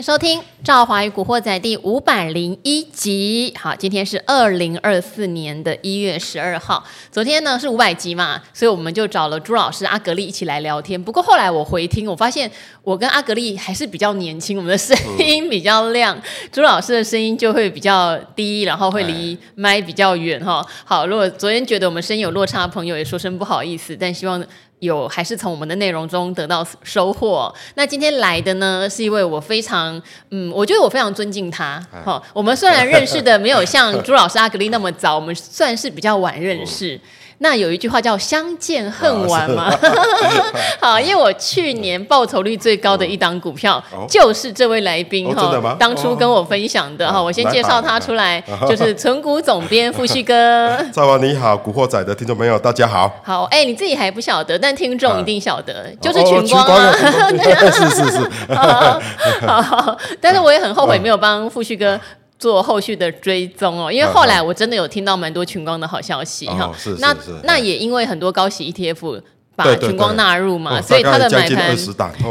迎收听《赵华与古惑仔》第五百零一集。好，今天是二零二四年的一月十二号。昨天呢是五百集嘛，所以我们就找了朱老师、阿格力一起来聊天。不过后来我回听，我发现我跟阿格力还是比较年轻，我们的声音比较亮，嗯、朱老师的声音就会比较低，然后会离麦比较远哈。好，如果昨天觉得我们声音有落差的朋友，也说声不好意思，但希望。有还是从我们的内容中得到收获。那今天来的呢，是一位我非常嗯，我觉得我非常尊敬他。好、哦，我们虽然认识的没有像 朱老师阿格丽那么早，我们算是比较晚认识。嗯那有一句话叫“相见恨晚”嘛，好，因为我去年报酬率最高的一档股票就是这位来宾哈，哦、当初跟我分享的哈，哦、我先介绍他出来，就是存股总编富旭哥。赵王你好，古惑仔的听众朋友大家好。好，哎，你自己还不晓得，但听众一定晓得，就是群光啊，是是是。好，但是我也很后悔没有帮富旭哥。做后续的追踪哦，因为后来我真的有听到蛮多群光的好消息哈。那那也因为很多高息 ETF 把群光纳入嘛，所以他的买盘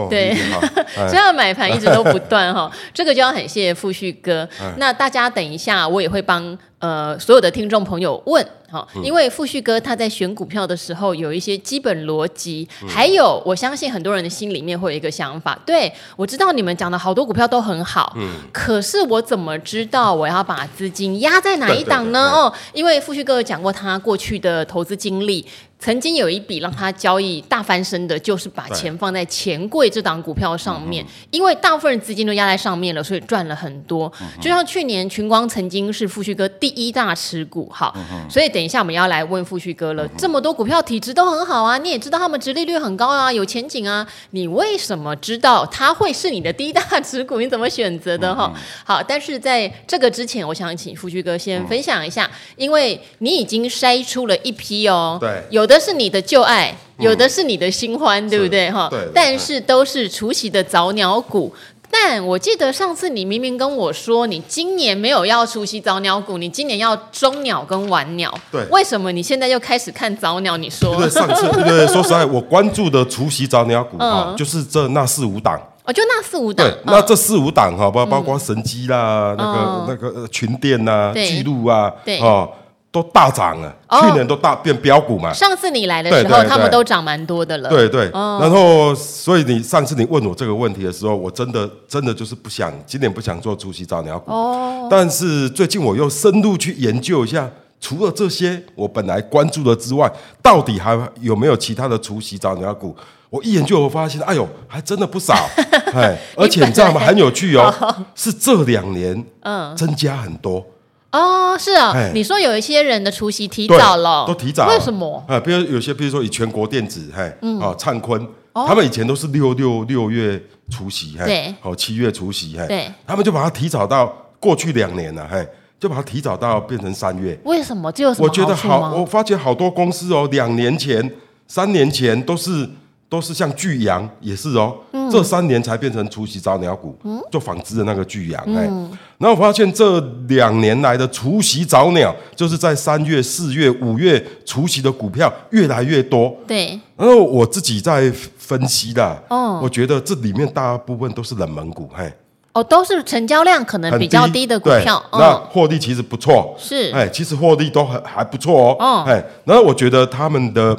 对，所以他的买盘一直都不断哈。这个就要很谢谢富旭哥。那大家等一下，我也会帮。呃，所有的听众朋友问哈，因为富旭哥他在选股票的时候有一些基本逻辑，嗯、还有我相信很多人的心里面会有一个想法，对，我知道你们讲的好多股票都很好，嗯，可是我怎么知道我要把资金压在哪一档呢？哦，因为富旭哥有讲过他过去的投资经历。曾经有一笔让他交易大翻身的，就是把钱放在钱柜这档股票上面，因为大部分人资金都压在上面了，所以赚了很多。就像去年群光曾经是富旭哥第一大持股，好，所以等一下我们要来问富旭哥了。这么多股票体质都很好啊，你也知道他们殖利率很高啊，有前景啊，你为什么知道它会是你的第一大持股？你怎么选择的？哈，好，但是在这个之前，我想请富旭哥先分享一下，因为你已经筛出了一批哦，对，有。有的是你的旧爱，有的是你的新欢，嗯、对不对？哈，对但是都是除夕的早鸟股。但我记得上次你明明跟我说，你今年没有要除夕早鸟股，你今年要中鸟跟晚鸟。对，为什么你现在又开始看早鸟？你说？对，上次对，对，说实在，我关注的除夕早鸟股啊，嗯、就是这那四五档。哦，就那四五档。对，那这四五档哈，包包括神机啦，嗯、那个那个群电呐，记录啊，对啊。都大涨了，去年都大变标股嘛。上次你来的时候，他们都涨蛮多的了。对对，然后所以你上次你问我这个问题的时候，我真的真的就是不想今年不想做除息早鸟股。哦。但是最近我又深入去研究一下，除了这些我本来关注的之外，到底还有没有其他的除息早鸟股？我一研究，我发现，哎呦，还真的不少。哎，而且你知道吗？很有趣哦，是这两年嗯增加很多。哦，是啊，你说有一些人的除夕提早了，都提早，为什么？啊，比如有些，比如说以全国电子，嘿，啊，灿坤，他们以前都是六六六月除夕，嘿，对，好七月除夕，嘿，对，他们就把它提早到过去两年了，嘿，就把它提早到变成三月。为什么？这有什么好处吗？我觉得好，我发觉好多公司哦，两年前、三年前都是。都是像巨阳也是哦，嗯、这三年才变成除夕早鸟股，嗯、做纺织的那个巨阳哎，嗯、然后我发现这两年来的除夕早鸟，就是在三月、四月、五月除夕的股票越来越多。对，然后我自己在分析的，哦，我觉得这里面大部分都是冷门股，嘿，哦，都是成交量可能比较低的股票，哦、那获利其实不错，是，哎，其实获利都很还不错哦，哦，哎，然后我觉得他们的。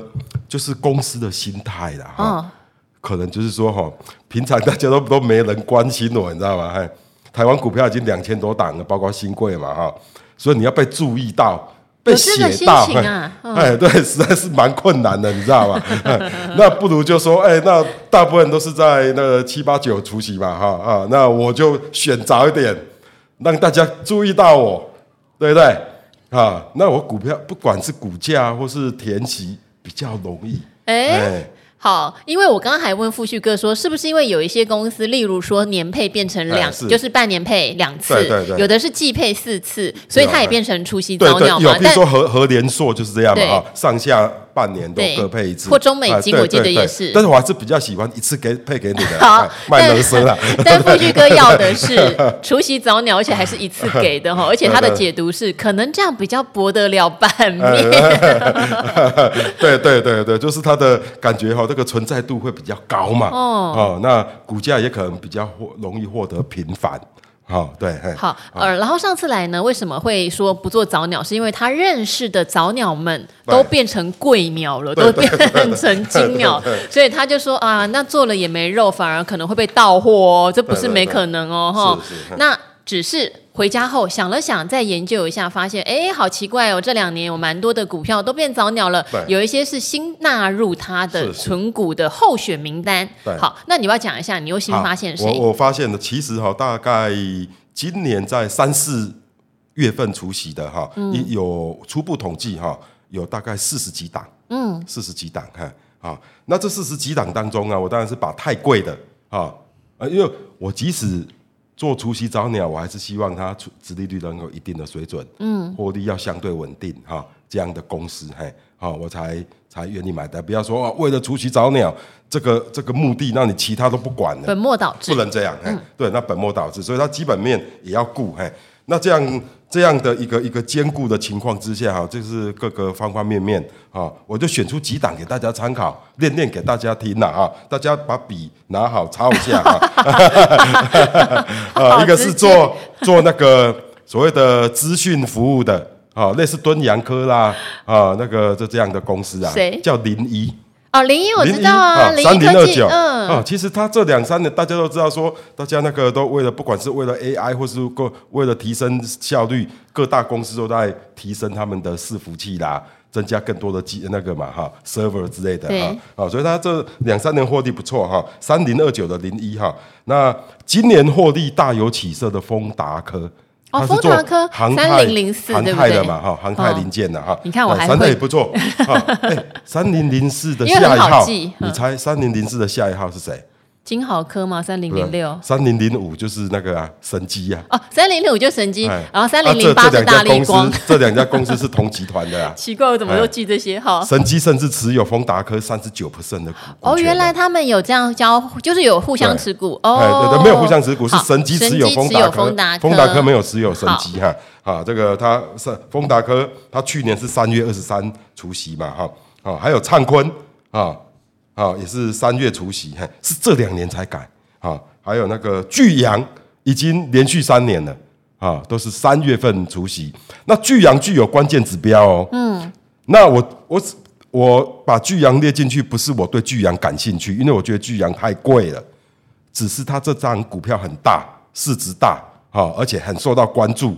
就是公司的心态啦，哈、哦，可能就是说哈，平常大家都都没人关心我，你知道吗？哎，台湾股票已经两千多档了，包括新贵嘛，哈，所以你要被注意到，被写到，啊 嗯、哎，对，实在是蛮困难的，你知道吗？那不如就说，哎，那大部分都是在那个七八九除息嘛，哈啊，那我就选早一点，让大家注意到我，对不对？啊，那我股票不管是股价或是填息。比较容易，哎、欸。欸好，因为我刚刚还问富旭哥说，是不是因为有一些公司，例如说年配变成两，就是半年配两次，有的是季配四次，所以它也变成除夕早鸟嘛。有，比如说和和联硕就是这样嘛，哈，上下半年都各配一次。或中美金，我记得也是。但是我还是比较喜欢一次给配给你的，卖乐色了。但富旭哥要的是 除夕早鸟，而且还是一次给的哈，而且他的解读是，可能这样比较博得了版面。对对对对，就是他的感觉哈。这个存在度会比较高嘛，哦，哦，那股价也可能比较获容易获得平反。好，对，好，呃，然后上次来呢，为什么会说不做早鸟？是因为他认识的早鸟们都变成贵鸟了，都变成金鸟，所以他就说啊，那做了也没肉，反而可能会被盗货哦，这不是没可能哦，哈。那只是回家后想了想，再研究一下，发现哎，好奇怪哦，这两年有蛮多的股票都变早鸟了，有一些是新纳入他的存股的候选名单。好，那你要讲一下，你又新发现谁？我我发现的其实哈，大概今年在三四月份除息的哈，有初步统计哈，有大概四十几档，嗯，四十几档哈，啊，那这四十几档当中啊，我当然是把太贵的啊，因为我即使做除夕早鸟，我还是希望它殖利率能有一定的水准，嗯，获利要相对稳定哈，这样的公司嘿，好，我才才愿意买单。不要说哦，为了除夕早鸟这个这个目的，那你其他都不管了，本末倒置，不能这样，嗯，对，那本末倒置，所以它基本面也要顾，嘿，那这样。这样的一个一个兼顾的情况之下，哈，就是各个方方面面，啊，我就选出几档给大家参考，练练给大家听了啊，大家把笔拿好抄一下啊，啊，一个是做做那个所谓的资讯服务的，啊，类似敦洋科啦，啊，那个就这样的公司啊，谁叫零一？哦，零一我知道啊，三零二九，嗯，啊，其实他这两三年大家都知道说，大家那个都为了不管是为了 AI 或是为了提升效率，各大公司都在提升他们的伺服器啦，增加更多的机那个嘛哈 server 之类的哈，啊，所以他这两三年获利不错哈，三零二九的零一哈，那今年获利大有起色的丰达科。哦，丰达科三零零四，航太的嘛，哈，航太零件的哈。你看我还会，也不错。哎，三零零四的下一号，你猜三零零四的下一号是谁？金好科吗？三零零六，三零零五就是那个啊，神机啊。哦，三零零五就神机，然后三零零八是大立光。这两家公司是同集团的啊。奇怪，我怎么又记这些？哈，神机甚至持有丰达科三十九 percent 的股。哦，原来他们有这样交，就是有互相持股。哦，对对，没有互相持股，是神机持有丰达科，丰达科没有持有神机哈。啊，这个他是丰达科，他去年是三月二十三除夕嘛，哈，啊，还有灿坤啊。啊，也是三月除夕，嘿，是这两年才改啊。还有那个巨阳，已经连续三年了啊，都是三月份除夕。那巨阳具有关键指标哦。嗯。那我我我把巨阳列进去，不是我对巨阳感兴趣，因为我觉得巨阳太贵了。只是它这张股票很大，市值大，啊，而且很受到关注。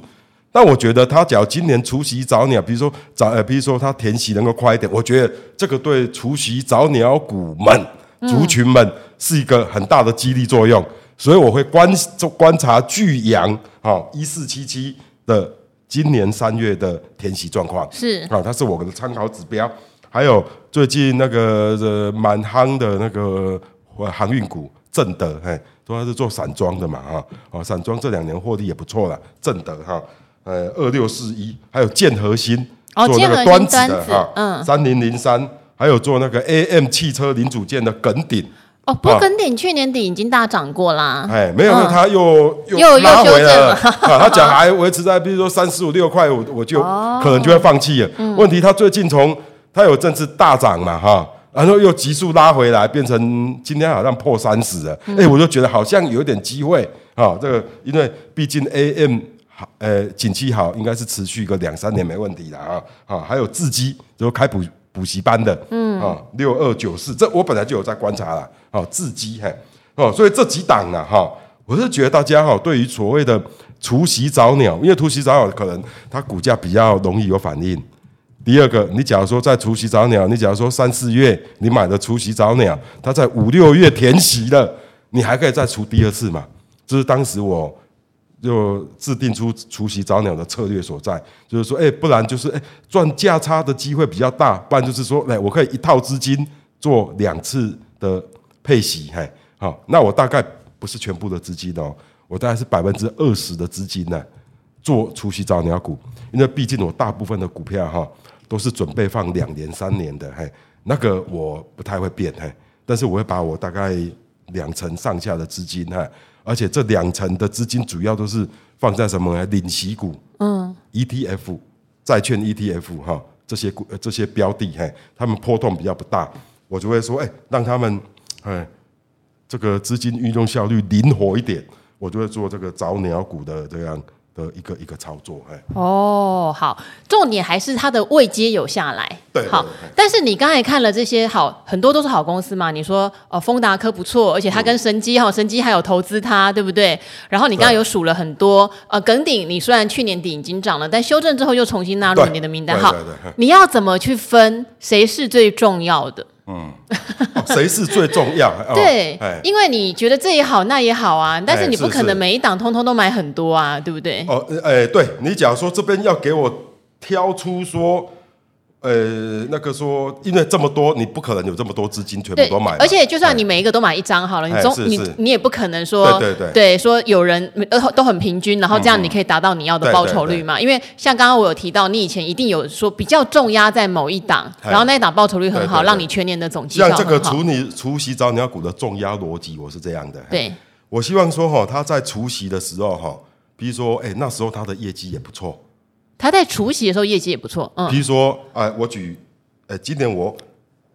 但我觉得他只要今年除夕早鸟，比如说早呃，比如说他填息能够快一点，我觉得这个对除夕早鸟股们族群们是一个很大的激励作用，所以我会观观察巨阳啊一四七七的今年三月的填息状况是啊，它是我的参考指标。还有最近那个蛮夯的那个航运股正德，嘿，主要是做散装的嘛哈啊，散装这两年获利也不错了，正德哈。呃，二六四一，还有建核心做那个端子的哈，嗯，三零零三，还有做那个 AM 汽车零组件的耿鼎。哦，不过耿鼎去年底已经大涨过啦。哎，没有，他又又拉回了。他讲还维持在，比如说三四五六块，我我就可能就会放弃了。问题他最近从他有阵子大涨嘛哈，然后又急速拉回来，变成今天好像破三十了。哎，我就觉得好像有点机会啊，这个因为毕竟呃，景气好，应该是持续个两三年没问题的啊啊！还有自基，就开补补习班的，嗯啊，六二九四，这我本来就有在观察了，啊，自基嘿，哦，所以这几档呢，哈，我是觉得大家哈，对于所谓的除夕早鸟，因为除夕早鸟可能它股价比较容易有反应。第二个，你假如说在除夕早鸟，你假如说三四月你买的除夕早鸟，它在五六月填息了，你还可以再除第二次嘛？这是当时我。就制定出除夕早鸟的策略所在，就是说，哎，不然就是哎赚价差的机会比较大，不然就是说，哎，我可以一套资金做两次的配息，嘿，好，那我大概不是全部的资金哦，我大概是百分之二十的资金呢，做除夕早鸟股，因为毕竟我大部分的股票哈都是准备放两年三年的，嘿，那个我不太会变，嘿，但是我会把我大概两成上下的资金，哈。而且这两成的资金主要都是放在什么呢？领息股，嗯，ETF、债券 ETF 哈，这些股这些标的，嘿，他们波动比较不大。我就会说，哎，让他们哎这个资金运用效率灵活一点，我就会做这个早鸟股的这样。的一个一个操作，哎，哦，好，重点还是它的位阶有下来，对，好。但是你刚才看了这些好，很多都是好公司嘛。你说哦，丰达科不错，而且它跟神机哈，神机还有投资它，对不对？然后你刚刚有数了很多，呃，耿鼎，你虽然去年底已经涨了，但修正之后又重新纳入你的名单，好，你要怎么去分谁是最重要的？嗯，谁是最重要？对，因为你觉得这也好，那也好啊，但是你不可能每一档通通都买很多啊，对不对？哦，哎，对你假如说这边要给我挑出说。呃，那个说，因为这么多，你不可能有这么多资金全部都买。而且，就算你每一个都买一张好了，你总你你也不可能说，对对对，说有人呃都很平均，然后这样你可以达到你要的报酬率嘛？因为像刚刚我有提到，你以前一定有说比较重压在某一档，然后那一档报酬率很好，让你全年的总绩。像这个除你除息早鸟股的重压逻辑，我是这样的。对，我希望说哈，他在除夕的时候哈，比如说哎，那时候他的业绩也不错。他在除夕的时候业绩也不错，嗯。比如说，哎、呃，我举，呃，今年我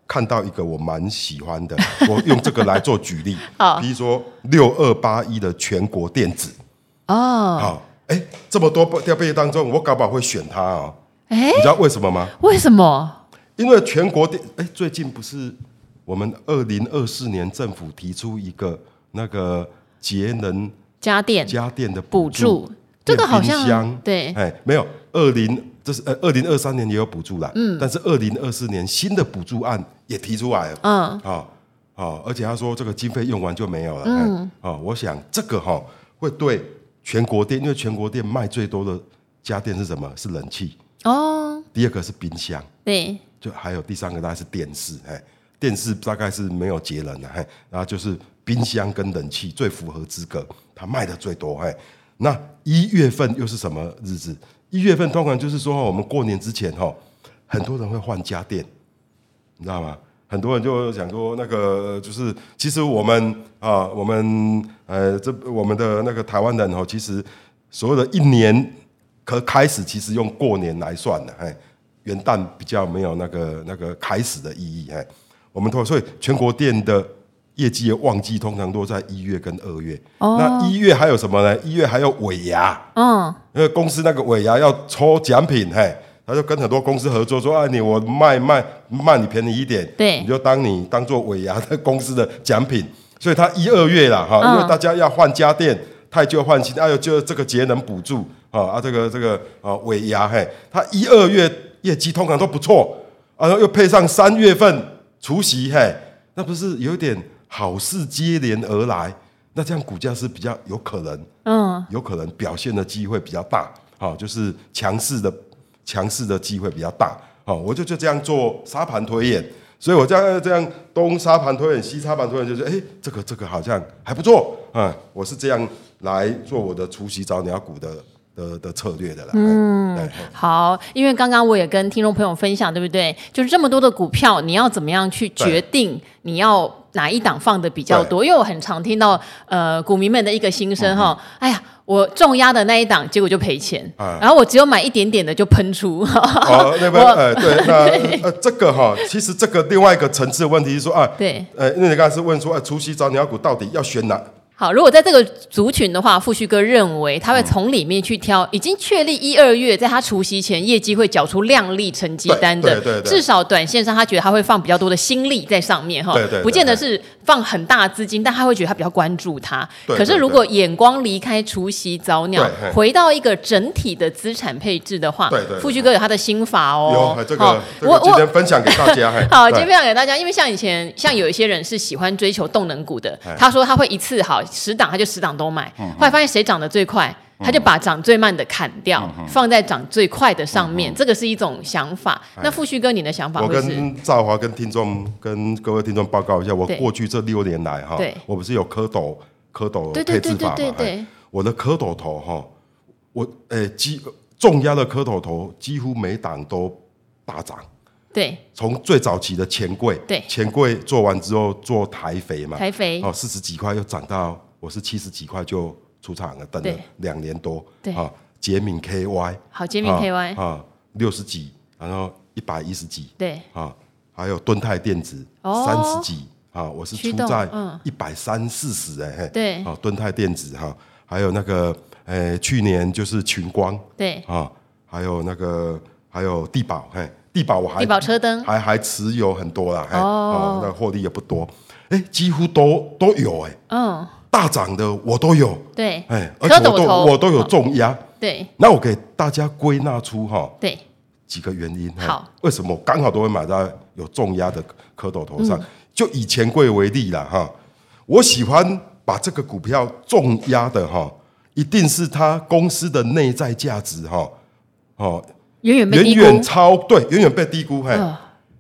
看到一个我蛮喜欢的，我用这个来做举例。好，比如说六二八一的全国电子。哦。好，哎，这么多标的当中，我搞不好会选它哦。哎，你知道为什么吗？为什么？因为全国电，哎，最近不是我们二零二四年政府提出一个那个节能家电家电的补助，助，这个好像对，哎，没有。二零这是呃，二零二三年也有补助啦，嗯，但是二零二四年新的补助案也提出来了，嗯，好，好，而且他说这个经费用完就没有了，嗯，哦，我想这个哈会对全国店，因为全国店卖最多的家电是什么？是冷气。哦，第二个是冰箱，对，就还有第三个大概是电视，哎，电视大概是没有节能的，哎，然后就是冰箱跟冷气最符合资格，它卖的最多，哎，那一月份又是什么日子？一月份通常就是说，我们过年之前哈，很多人会换家电，你知道吗？很多人就想说，那个就是其实我们啊，我们呃，这我们的那个台湾人哈，其实所有的一年可开始，其实用过年来算的，哎，元旦比较没有那个那个开始的意义，哎，我们所以全国电的。业绩的旺季通常都在一月跟二月。哦。那一月还有什么呢？一月还有尾牙。嗯。因为公司那个尾牙要抽奖品，嘿，他就跟很多公司合作，说：“啊，你我卖卖卖你便宜一点，对，你就当你当做尾牙的公司的奖品。”所以他一二月啦，哈，因为大家要换家电，太旧换新，哎呦就这个节能补助啊啊，这个这个啊尾牙，嘿，他一二月业绩通常都不错，然后又配上三月份除夕，嘿，那不是有点？好事接连而来，那这样股价是比较有可能，嗯，有可能表现的机会比较大，好，就是强势的强势的机会比较大，好，我就就这样做沙盘推演，所以我这样这样东沙盘推演西沙盘推演，就是哎，这个这个好像还不错，嗯，我是这样来做我的除夕早鸟股的。的的策略的啦，嗯，好，因为刚刚我也跟听众朋友分享，对不对？就是这么多的股票，你要怎么样去决定你要哪一档放的比较多？因为我很常听到呃股民们的一个心声哈，哎呀，我重压的那一档，结果就赔钱，然后我只有买一点点的就喷出。哦，那边 呃对，那 呃这个哈，其实这个另外一个层次的问题是说啊，对，呃，因为你刚才是问说，啊，除夕早鸟股到底要选哪？好，如果在这个族群的话，富旭哥认为他会从里面去挑已经确立一二月在他除夕前业绩会缴出亮丽成绩单的，至少短线上他觉得他会放比较多的心力在上面哈，不见得是放很大资金，但他会觉得他比较关注它。可是如果眼光离开除夕早鸟，回到一个整体的资产配置的话，富旭哥有他的心法哦。有这个，我我分享给大家。好，今天分享给大家，因为像以前像有一些人是喜欢追求动能股的，他说他会一次好。十档他就十档都买，后来发现谁涨得最快，他就把涨最慢的砍掉，放在涨最快的上面。这个是一种想法。那富旭哥，你的想法？我跟赵华跟听众跟各位听众报告一下，我过去这六年来哈，我不是有蝌蚪蝌蚪配置法嘛？我的蝌蚪头哈，我诶，几重压的蝌蚪头几乎每档都大涨。对，从最早期的钱柜，对，钱柜做完之后做台肥嘛，台肥。哦，四十几块又涨到。我是七十几块就出场了，等了两年多。对。啊，捷敏 KY 好，捷敏 KY 啊，六十几，然后一百一十几。对。啊，还有敦泰电子三十几啊，我是出在一百三四十哎，对，啊，敦泰电子哈，还有那个诶，去年就是群光，对，啊，还有那个还有地宝，嘿，帝宝我还地保车灯。还还持有很多啦，哦，那获利也不多，哎，几乎都都有哎，嗯，大涨的我都有，对，哎，而且我都我都有重压，对，那我给大家归纳出哈，对。几个原因，好，为什么我刚好都会买在有重压的蝌蚪头上？嗯、就以钱柜为例了哈，我喜欢把这个股票重压的哈，一定是它公司的内在价值哈，哦，远远远远超对，远远被低估。嘿，呃、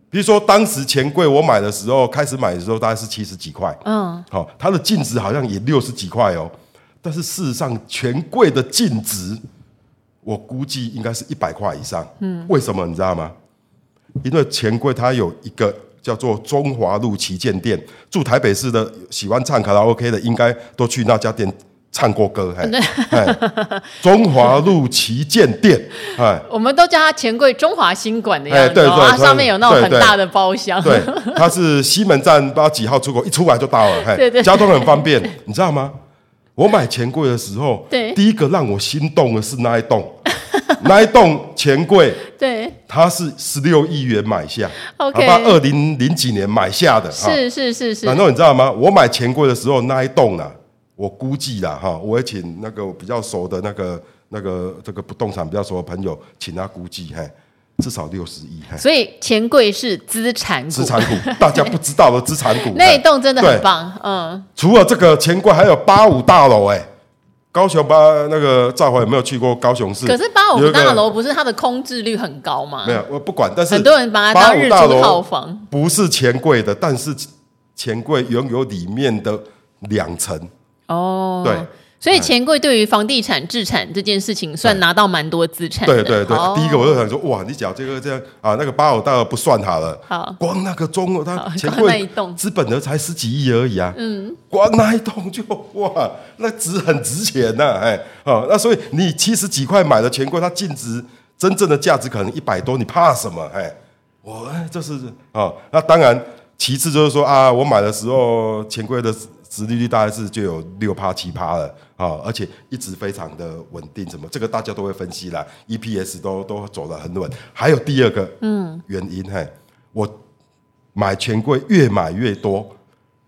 比如说当时钱柜我买的时候，开始买的时候大概是七十几块，嗯，好，它的净值好像也六十几块哦，但是事实上钱柜的净值。我估计应该是一百块以上。嗯，为什么你知道吗？因为钱柜它有一个叫做中华路旗舰店，住台北市的喜欢唱卡拉 OK 的，应该都去那家店唱过歌。嘿，中华路旗舰店，哎，我们都叫它钱柜中华新馆的样子。对对，它上面有那种很大的包厢。对，它是西门站不知道几号出口，一出来就到了。对对，交通很方便，你知道吗？我买钱柜的时候，对，第一个让我心动的是那一栋，那一栋钱柜，对，它是十六亿元买下，OK，二零零几年买下的，是是是是。然后你知道吗？我买钱柜的时候，那一栋呢，我估计啦哈，我会请那个比较熟的那个那个这个不动产比较熟的朋友，请他估计，嘿。至少六十亿，所以钱柜是资产股，资产股大家不知道的资产股，那一栋真的很棒，嗯。除了这个钱柜，还有八五大楼，哎，高雄八那个赵华有没有去过高雄市？可是八五大楼不是它的空置率很高吗？没有，我不管，但是很多人把它当日租套房，不是钱柜的，但是钱柜拥有里面的两层哦，对。所以钱柜对于房地产置产这件事情，算拿到蛮多资产。对对对，第一个我就想说，哇，你讲这个这样啊，那个八五大楼不算好了。好，光那个中，它钱柜资本额才十几亿而已啊。嗯，光那一栋就哇，那值很值钱呐，哎，哦，那所以你七十几块买的钱柜，它净值真正的价值可能一百多，你怕什么？哎，我这是啊，那当然，其次就是说啊，我买的时候钱柜的。殖利率大概是就有六趴七趴了啊，而且一直非常的稳定，什么这个大家都会分析啦，EPS 都都走得很稳。还有第二个原因嘿、我买钱柜越买越多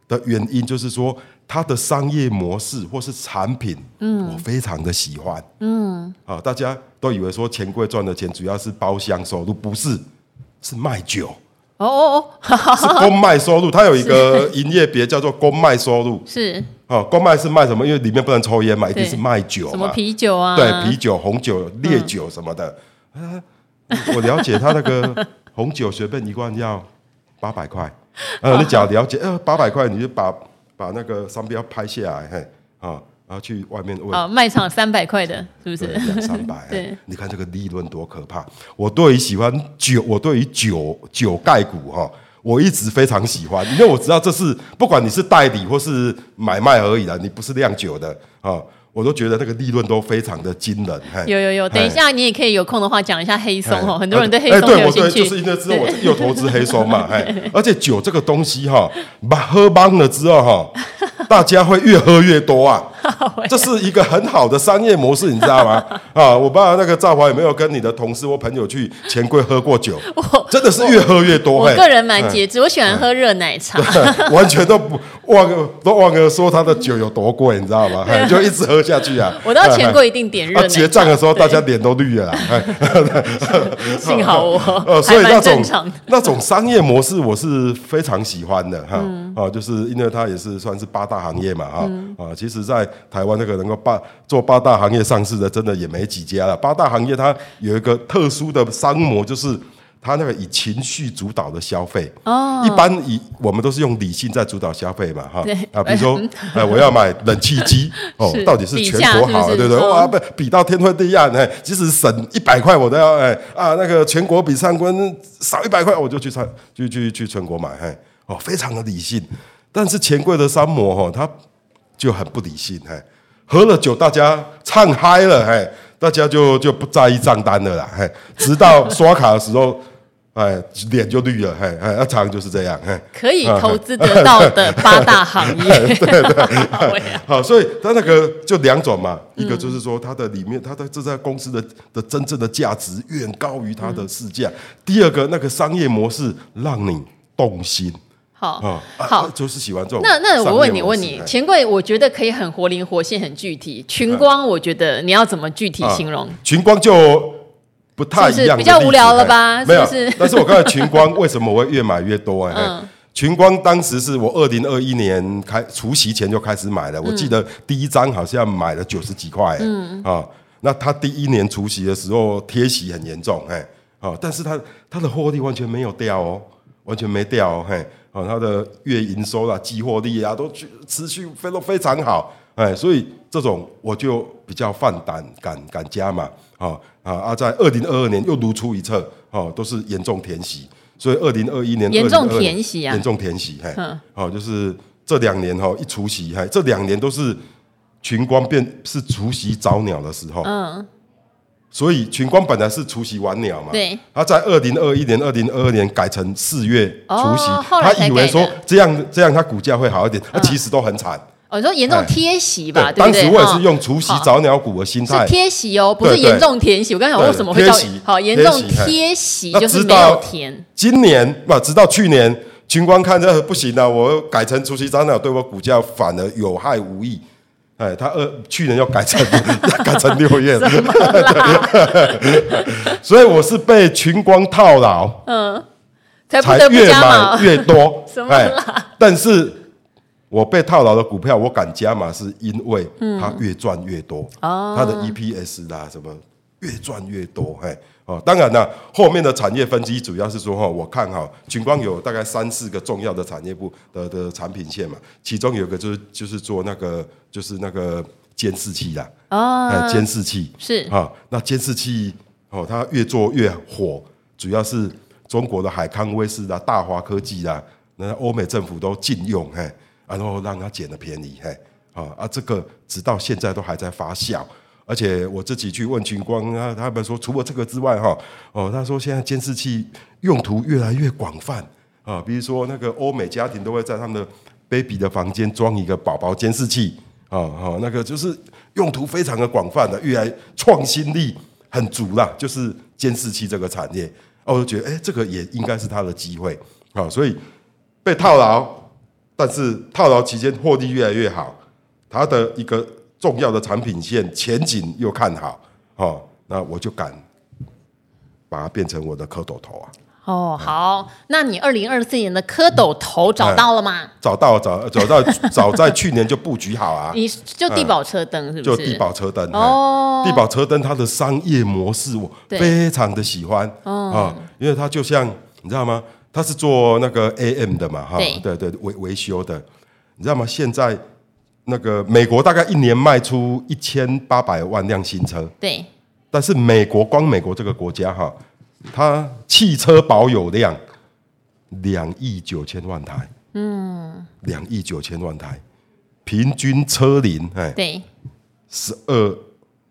的原因就是说它的商业模式或是产品，嗯，我非常的喜欢，嗯，啊，大家都以为说钱柜赚的钱主要是包厢收入，不是，是卖酒。哦哦哦，是公卖收入，它有一个营业别叫做公卖收入。是哦，公卖是卖什么？因为里面不能抽烟嘛，一定是卖酒，什么啤酒啊？对，啤酒、红酒、烈酒什么的。嗯、我了解他那个 红酒随便一罐要八百块。呃，你只要了解，呃，八百块你就把把那个商标拍下来，嘿，啊。然后去外面问哦，卖场三百块的，是不是？两三百。对，你看这个利润多可怕！我对于喜欢酒，我对于酒酒盖股哈，我一直非常喜欢，因为我知道这是不管你是代理或是买卖而已啦，你不是酿酒的啊。我都觉得那个利润都非常的惊人。有有有，等一下你也可以有空的话讲一下黑松哦，很多人对黑松有兴趣。哎，对，我对，就是因为知道我又投资黑松嘛，哎，而且酒这个东西哈，把喝帮了之后哈，大家会越喝越多啊，这是一个很好的商业模式，你知道吗？啊，我不知道那个赵华有没有跟你的同事或朋友去钱柜喝过酒，真的是越喝越多。我个人蛮节制，我喜欢喝热奶茶，完全都不忘了都忘了说他的酒有多贵，你知道吗？就一直喝。下去啊！我到钱柜一定点热。结账的时候，大家脸都绿了。幸好我，所以那种那种商业模式，我是非常喜欢的哈。啊，就是因为它也是算是八大行业嘛，哈啊。其实，在台湾那个能够八做八大行业上市的，真的也没几家了。八大行业它有一个特殊的商模，就是。它那个以情绪主导的消费，哦，一般以我们都是用理性在主导消费嘛，哈，啊，比如说，呃，我要买冷气机，哦，到底是全国好，对不对？哇，不比到天昏地暗，哎，即使省一百块，我都要，哎，啊，那个全国比参观少一百块，我就去上，就去去全国买，哎，哦，非常的理性。但是钱柜的三模，哈，他就很不理性，哎，喝了酒大家唱嗨了，哎，大家就就不在意账单了啦，哎，直到刷卡的时候。哎，脸就绿了，哎哎，常常就是这样，哎，可以投资得到的八大行业，对对，好，所以他那个就两种嘛，一个就是说他的里面，他的这家公司的的真正的价值远高于他的市价，第二个那个商业模式让你动心。好，好，就是喜欢这种。那那我问你，问你，钱柜，我觉得可以很活灵活现，很具体。群光，我觉得你要怎么具体形容？群光就不太一样，比较无聊了吧？没有，但是我刚才群光为什么我会越买越多？哎，群光当时是我二零二一年开除夕前就开始买了，我记得第一张好像买了九十几块。嗯啊，那他第一年除夕的时候贴息很严重，哎，啊，但是他他的获利完全没有掉哦，完全没掉，嘿。啊，它的月营收啦、季获利啊，都持续非都非常好，哎，所以这种我就比较放胆敢敢加嘛，啊啊啊，在二零二二年又如出一辙，哦，都是严重填息，所以二零二一年严重填息啊，严重填息，嘿，好，就是这两年哈一除息，嘿，这两年都是群光变是除息早鸟的时候，嗯。所以群光本来是除夕晚鸟嘛，对，他在二零二一年、二零二二年改成四月除夕，他以为说这样这样他股价会好一点，那其实都很惨。哦，你说严重贴息吧？当时我也是用除夕早鸟股的心态，是贴息哦，不是严重填息。我刚才为什么会叫好严重贴息？就是没有填。今年不，直到去年群光看这不行了，我改成除夕早鸟，对我股价反而有害无益。哎，他二去年要改成改成六月了，所以我是被群光套牢，嗯，才越买越多，哎，但是我被套牢的股票，我敢加码，是因为它越赚越多，哦，它的 EPS 啦什么越赚越多，哎。哦，当然了，后面的产业分析主要是说哈，我看哈，群光有大概三四个重要的产业部的的产品线嘛，其中有一个就是就是做那个就是那个监视器啦，哦，监视器。是。啊，那监视器哦，它越做越火，主要是中国的海康威视啊、大华科技啦，那欧美政府都禁用，嘿，然后让它捡了便宜，嘿，啊啊，这个直到现在都还在发酵。而且我自己去问群光啊，他们说除了这个之外，哈，哦，他说现在监视器用途越来越广泛啊，比如说那个欧美家庭都会在他们的 baby 的房间装一个宝宝监视器啊，哈，那个就是用途非常的广泛的，越来创新力很足啦，就是监视器这个产业，我就觉得哎，这个也应该是他的机会啊，所以被套牢，但是套牢期间获利越来越好，他的一个。重要的产品线前景又看好，哦，那我就敢把它变成我的蝌蚪头啊！哦，好，嗯、那你二零二四年的蝌蚪头找到了吗？找到，找找到，早在去年就布局好啊！你就地保车灯是不是？就地保车灯哦，地保车灯它的商业模式我非常的喜欢哦、嗯，因为它就像你知道吗？它是做那个 AM 的嘛，哈，对对维维修的，你知道吗？现在。那个美国大概一年卖出一千八百万辆新车，对。但是美国光美国这个国家哈，它汽车保有量两亿九千万台，嗯，两亿九千万台，平均车龄哎，对，十二。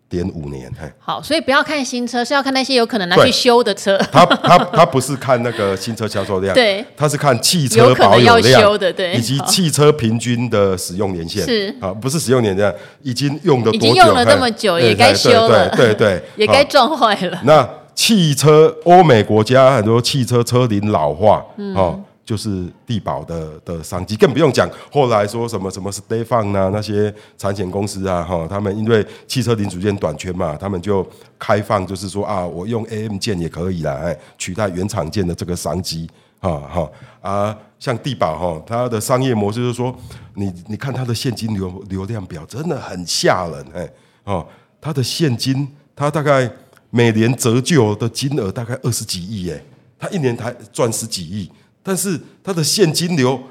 点五年，好，所以不要看新车，是要看那些有可能拿去修的车。他他他不是看那个新车销售量，对，他是看汽车保有量，有可能要修的，对，以及汽车平均的使用年限。是。啊，不是使用年限，已经用的已经用了这么久，也该修了，对对，也该撞坏了。那汽车，欧美国家很多汽车车龄老化，哦。就是地保的的商机，更不用讲。后来说什么什么 Stefan 啊，那些产险公司啊，哈，他们因为汽车零组件短缺嘛，他们就开放，就是说啊，我用 AM 件也可以啦，哎，取代原厂件的这个商机，啊哈啊，像地保哈，它的商业模式就是说，你你看它的现金流流量表真的很吓人，哎，哦，它的现金，它大概每年折旧的金额大概二十几亿，哎，它一年才赚十几亿。但是它的现金流，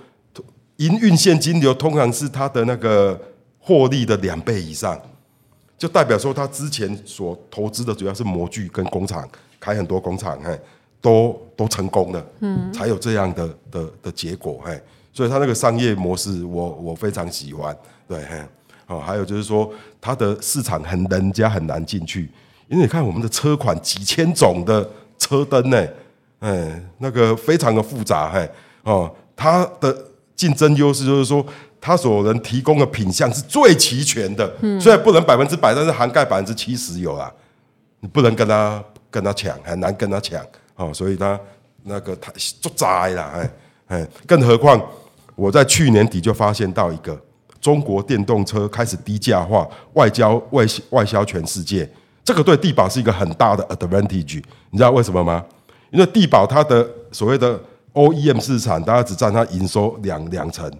营运现金流通常是它的那个获利的两倍以上，就代表说它之前所投资的主要是模具跟工厂，开很多工厂，嘿，都都成功了，嗯，才有这样的的的结果，嘿，所以它那个商业模式我，我我非常喜欢，对，嘿，哦，还有就是说它的市场很人家很难进去，因为你看我们的车款几千种的车灯呢。哎，那个非常的复杂，嘿，哦，它的竞争优势就是说，它所能提供的品相是最齐全的，嗯，虽然不能百分之百，但是涵盖百分之七十有啦，你不能跟他跟他抢，很难跟他抢，哦，所以他那个他做灾啦，哎哎，更何况我在去年底就发现到一个中国电动车开始低价化，外交外外销全世界。这个对地宝是一个很大的 advantage，你知道为什么吗？因为地保它的所谓的 OEM 市场，大家只占它营收两两成，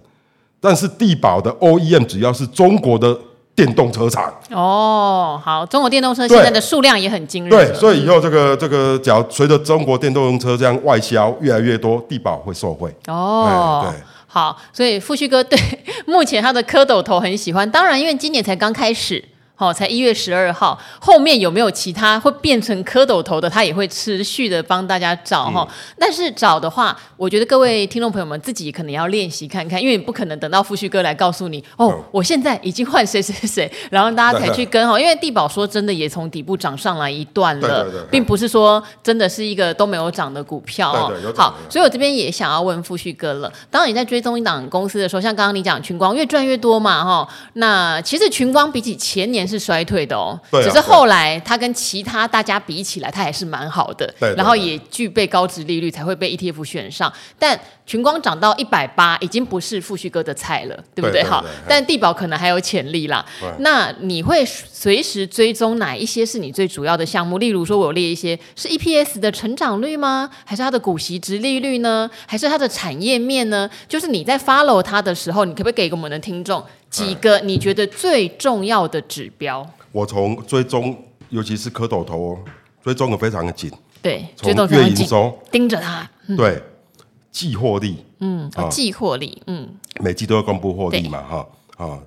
但是地保的 OEM 主要是中国的电动车厂。哦，好，中国电动车现在的数量也很惊人。对，所以以后这个这个，只要随着中国电动车这样外销越来越多，地保会受惠。哦，对，好，所以富旭哥对 目前他的蝌蚪头很喜欢，当然因为今年才刚开始。好，才一月十二号，后面有没有其他会变成蝌蚪头的？他也会持续的帮大家找哈。嗯、但是找的话，我觉得各位听众朋友们自己可能要练习看看，因为你不可能等到富旭哥来告诉你哦，我现在已经换谁谁谁，然后大家才去跟哈。因为地宝说真的也从底部涨上来一段了，并不是说真的是一个都没有涨的股票哦。好，所以我这边也想要问富旭哥了。当你在追踪一档公司的时候，像刚刚你讲群光越赚越多嘛哈，那其实群光比起前年。是衰退的哦，啊、只是后来它跟其他大家比起来，它还是蛮好的，对对对，然后也具备高值利率，才会被 ETF 选上。但群光涨到一百八，已经不是富旭哥的菜了，对不对？好，但地保可能还有潜力啦。那你会随时追踪哪一些是你最主要的项目？例如说，我有列一些是 EPS 的成长率吗？还是它的股息殖利率呢？还是它的产业面呢？就是你在 follow 它的时候，你可不可以给给我们的听众？几个你觉得最重要的指标？我从追踪，尤其是蝌蚪头，追踪的非常的紧。对，从月营收盯着它。嗯、对，季获利，嗯，季获利，嗯，每季都要公布获利嘛，哈，啊，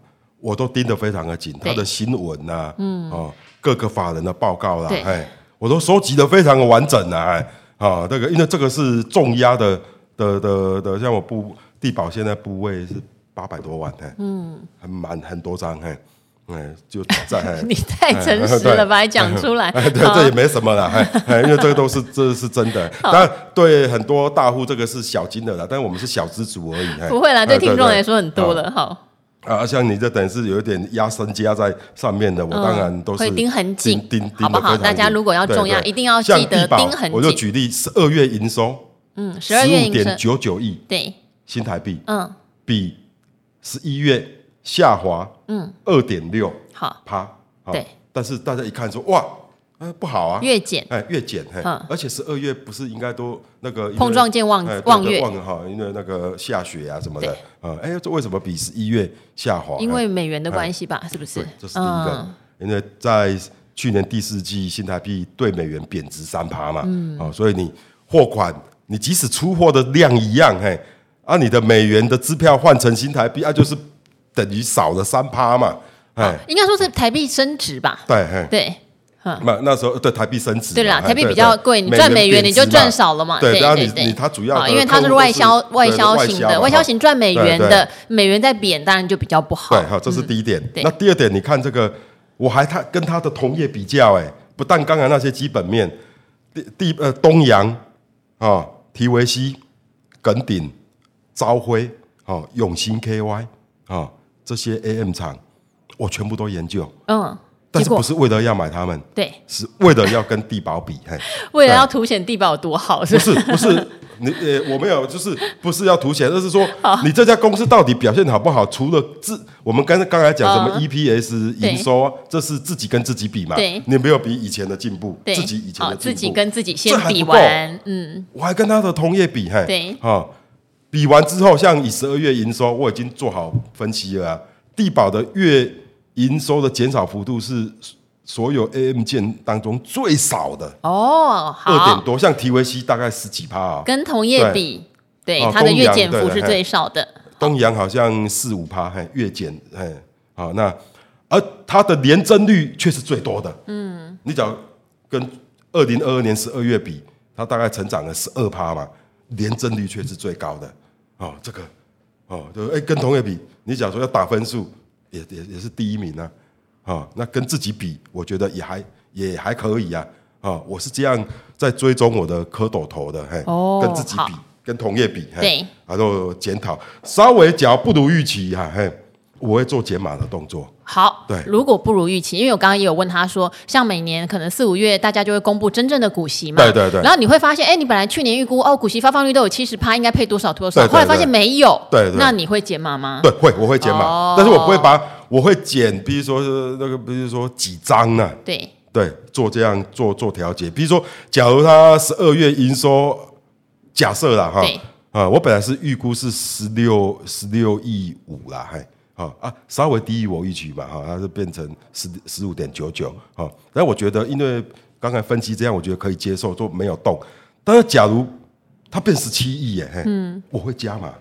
我都盯得非常的紧。他的新闻呐、啊，嗯，啊，各个法人的报告啦，哎，我都收集的非常的完整啊，哎，啊，这个因为这个是重压的的的的，像我部地保现在部位是。八百多万，嗯，很满很多张，嘿，哎，就在，你太诚实了，把它讲出来，对，这也没什么了，因为这个都是 这是真的，但对很多大户这个是小金额的，但我们是小资族而已，不会啦，对听众来说很多了，好，啊，像你这等于是有一点压身加在上面的，我当然都是盯很紧，盯好不好？大家如果要重要，一定要记得盯很紧。我就举例，十二月营收，嗯，十二月营收。点九九亿，对，新台币，嗯，比。十一月下滑，嗯，二点六，好。趴，对，但是大家一看说，哇，不好啊，月减，哎，月减，嘿，而且十二月不是应该都那个碰撞见望望月。哈，因为那个下雪啊什么的，啊，哎，这为什么比十一月下滑？因为美元的关系吧，是不是？这是第一个，因为在去年第四季新台币对美元贬值三趴嘛，嗯，啊，所以你货款你即使出货的量一样，嘿。啊，你的美元的支票换成新台币，啊，就是等于少了三趴嘛，哎，应该说是台币升值吧？对，对，那那时候对台币升值，对啦，台币比较贵，你赚美元你就赚少了嘛。对，然后你你它主要因为它是外销外销型的，外销型赚美元的，美元在贬，当然就比较不好。对，好，这是第一点。那第二点，你看这个，我还它跟它的同业比较，哎，不但刚才那些基本面，第第呃东阳啊，提维西，耿鼎。朝晖、啊，永兴 KY，哦，这些 AM 厂，我全部都研究。嗯，但是不是为了要买他们？对，是为了要跟地保比，嘿，为了要凸显地保有多好，是不是？不是，你呃，我没有，就是不是要凸显，而是说你这家公司到底表现好不好？除了自，我们刚才刚才讲什么 EPS 营收，这是自己跟自己比嘛？对，你没有比以前的进步，自己以前的进步，自己跟自己先比完，嗯，我还跟他的同业比，嘿，对，啊。比完之后，像以十二月营收，我已经做好分析了啊。帝宝的月营收的减少幅度是所有 AM 件当中最少的哦，二点多。像 TVC 大概十几趴啊，跟同业比，对它的月减幅是最少的。东阳好像四五趴，嘿，月减，嘿，好，那而它的年增率却是最多的。嗯，你只要跟二零二二年十二月比，它大概成长了十二趴嘛，年增率却是最高的。哦，这个，哦，就哎，跟同业比，你假如说要打分数，也也也是第一名呢，啊，哦，那跟自己比，我觉得也还也还可以啊，啊，我是这样在追踪我的蝌蚪头的，嘿，哦、跟自己比，跟同业比，对，然后检讨，稍微只要不如预期哈，嘿，我会做减码的动作。好，对，如果不如预期，因为我刚刚也有问他说，像每年可能四五月大家就会公布真正的股息嘛，对对对，然后你会发现，哎，你本来去年预估哦，股息发放率都有七十趴，应该配多少多少，后来发现没有，对，那你会减码吗？对，会，我会减码，但是我不会把，我会减，比如说那个，比如说几张呢？对。对，做这样做做调节，比如说，假如他十二月营收假设了哈，啊、呃，我本来是预估是十六十六亿五啦，还啊啊，稍微低于我预期吧，哈，它是变成十十五点九九，哈，但我觉得，因为刚才分析这样，我觉得可以接受，就没有动。但是假如它变十七亿耶，嗯，我会加码。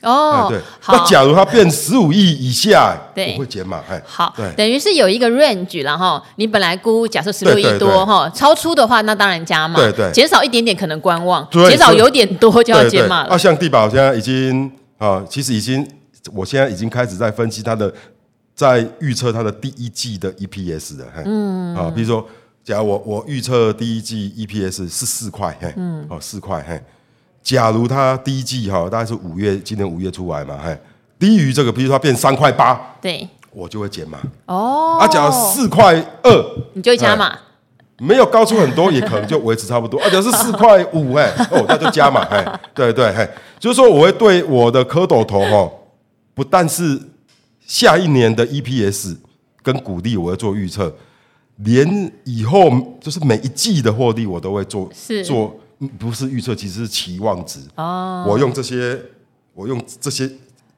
哦，对，那假如它变十五亿以下，对，我会减码。哎，好，等于是有一个 range 然后你本来估假设十六亿多哈，超出的话那当然加码，对对，减少一点点可能观望，减少有点多就要减码了。啊，像地宝现在已经啊，其实已经，我现在已经开始在分析它的，在预测它的第一季的 EPS 的，嗯，啊，比如说，假如我我预测第一季 EPS 是四块，嘿，嗯，哦，四块，嘿。假如它第一季哈，大概是五月，今年五月出来嘛，嘿，低于这个，比如说它变三块八，对，我就会减码。哦，啊，假如四块二，你就会加码，没有高出很多，也可能就维持差不多。啊，假如是四块五，哎，哦，那就加嘛，哎，对对，嘿，就是说我会对我的蝌蚪头哈，不但是下一年的 EPS 跟股利我要做预测，连以后就是每一季的获利我都会做是做。不是预测，其实是期望值。哦，我用这些，我用这些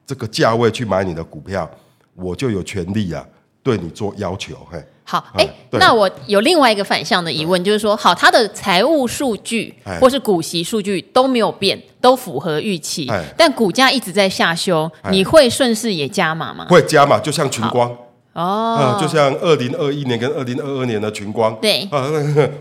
这个价位去买你的股票，我就有权利啊，对你做要求。嘿，好，哎，那我有另外一个反向的疑问，就是说，好，它的财务数据或是股息数据都没有变，都符合预期，但股价一直在下修，你会顺势也加码吗？会加码，就像群光。哦，就像二零二一年跟二零二二年的群光，对。啊，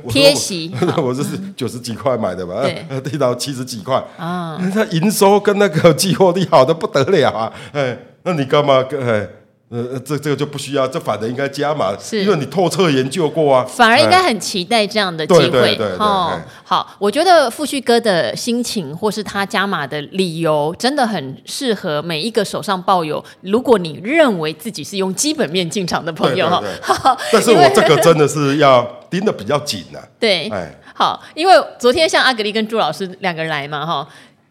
贴息，我这是九十几块买的嘛，对，跌到七十几块。啊，它营收跟那个季获利好的不得了啊，哎，那你干嘛？哎。呃，这这个就不需要，这反而应该加码，是因为你透彻研究过啊。反而应该很期待这样的机会。对对对。哦，好，我觉得富旭哥的心情或是他加码的理由，真的很适合每一个手上抱有，如果你认为自己是用基本面进场的朋友哈。但是我这个真的是要盯的比较紧呐。对。哎。好，因为昨天像阿格力跟朱老师两个人来嘛哈，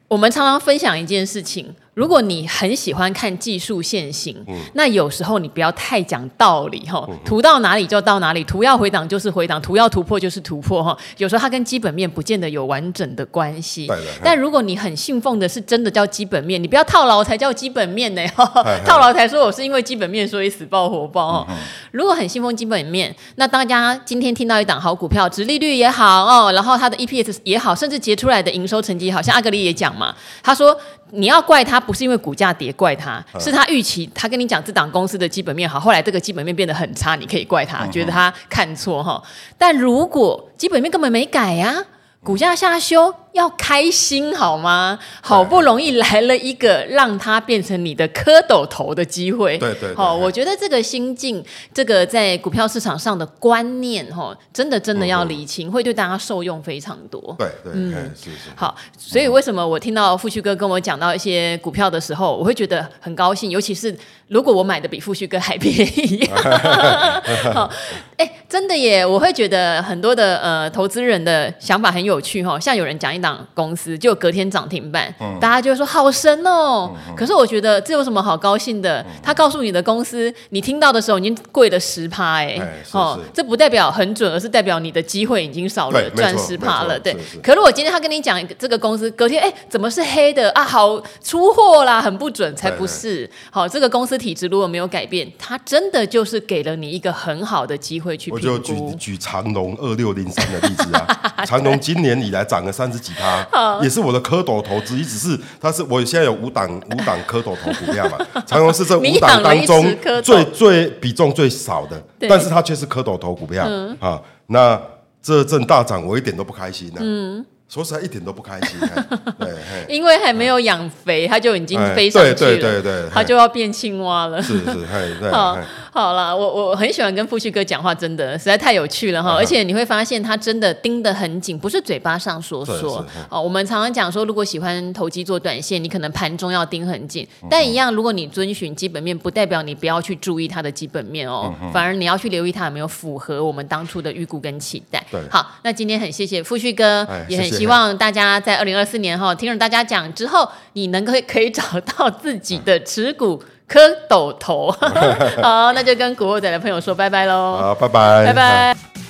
我们常常分享一件事情。如果你很喜欢看技术线型，嗯、那有时候你不要太讲道理哈，图到哪里就到哪里，图要回档就是回档，图要突破就是突破哈。有时候它跟基本面不见得有完整的关系。对但如果你很信奉的是真的叫基本面，你不要套牢才叫基本面呢。套牢才说我是因为基本面所以死抱活抱。嗯、如果很信奉基本面，那大家今天听到一档好股票，殖利率也好哦，然后它的 EPS 也好，甚至结出来的营收成绩好像阿格里也讲嘛，他说。你要怪他，不是因为股价跌，怪他是他预期，他跟你讲这档公司的基本面好，后来这个基本面变得很差，你可以怪他，觉得他看错哈。但如果基本面根本没改呀、啊。股价下修要开心好吗？好不容易来了一个让他变成你的蝌蚪头的机会。对对，好，我觉得这个心境，这个在股票市场上的观念，哈，真的真的要理清，会对大家受用非常多。对对，嗯，是是。好，所以为什么我听到富旭哥跟我讲到一些股票的时候，我会觉得很高兴，尤其是如果我买的比富旭哥还便宜。好，哎，真的耶，我会觉得很多的呃投资人的想法很有。有趣哈，像有人讲一档公司，就隔天涨停板，嗯、大家就会说好神哦。嗯、可是我觉得这有什么好高兴的？嗯、他告诉你的公司，你听到的时候已经贵了十趴哎，哦，这不代表很准，而是代表你的机会已经少了，赚十趴了。对。可如果今天他跟你讲这个公司，隔天哎，怎么是黑的啊？好出货啦，很不准，才不是。好，这个公司体质如果没有改变，它真的就是给了你一个很好的机会去。我就举举长隆二六零三的例子啊，长隆今年。年以来涨了三十几趴，好。也是我的蝌蚪投资，只是它是我现在有五档五档蝌蚪投股票嘛，长荣是这五档当中最最比重最少的，但是它却是蝌蚪投股票、嗯、啊。那这阵大涨，我一点都不开心呢、啊。嗯，说实在一点都不开心，对，因为还没有养肥，它就已经飞上去了，对对对对，它就要变青蛙了。是是，对。好，好啦，我我很喜欢跟富旭哥讲话，真的实在太有趣了哈。而且你会发现他真的盯得很紧，不是嘴巴上说说。哦，我们常常讲说，如果喜欢投机做短线，你可能盘中要盯很紧。但一样，如果你遵循基本面，不代表你不要去注意它的基本面哦，反而你要去留意它有没有符合我们当初的预估跟期待。对，好，那今天很谢谢富旭哥，也很。希望大家在二零二四年哈，听了大家讲之后，你能够可以找到自己的持股蝌蚪头。好，那就跟古惑仔的朋友说拜拜喽。好，拜拜，拜拜。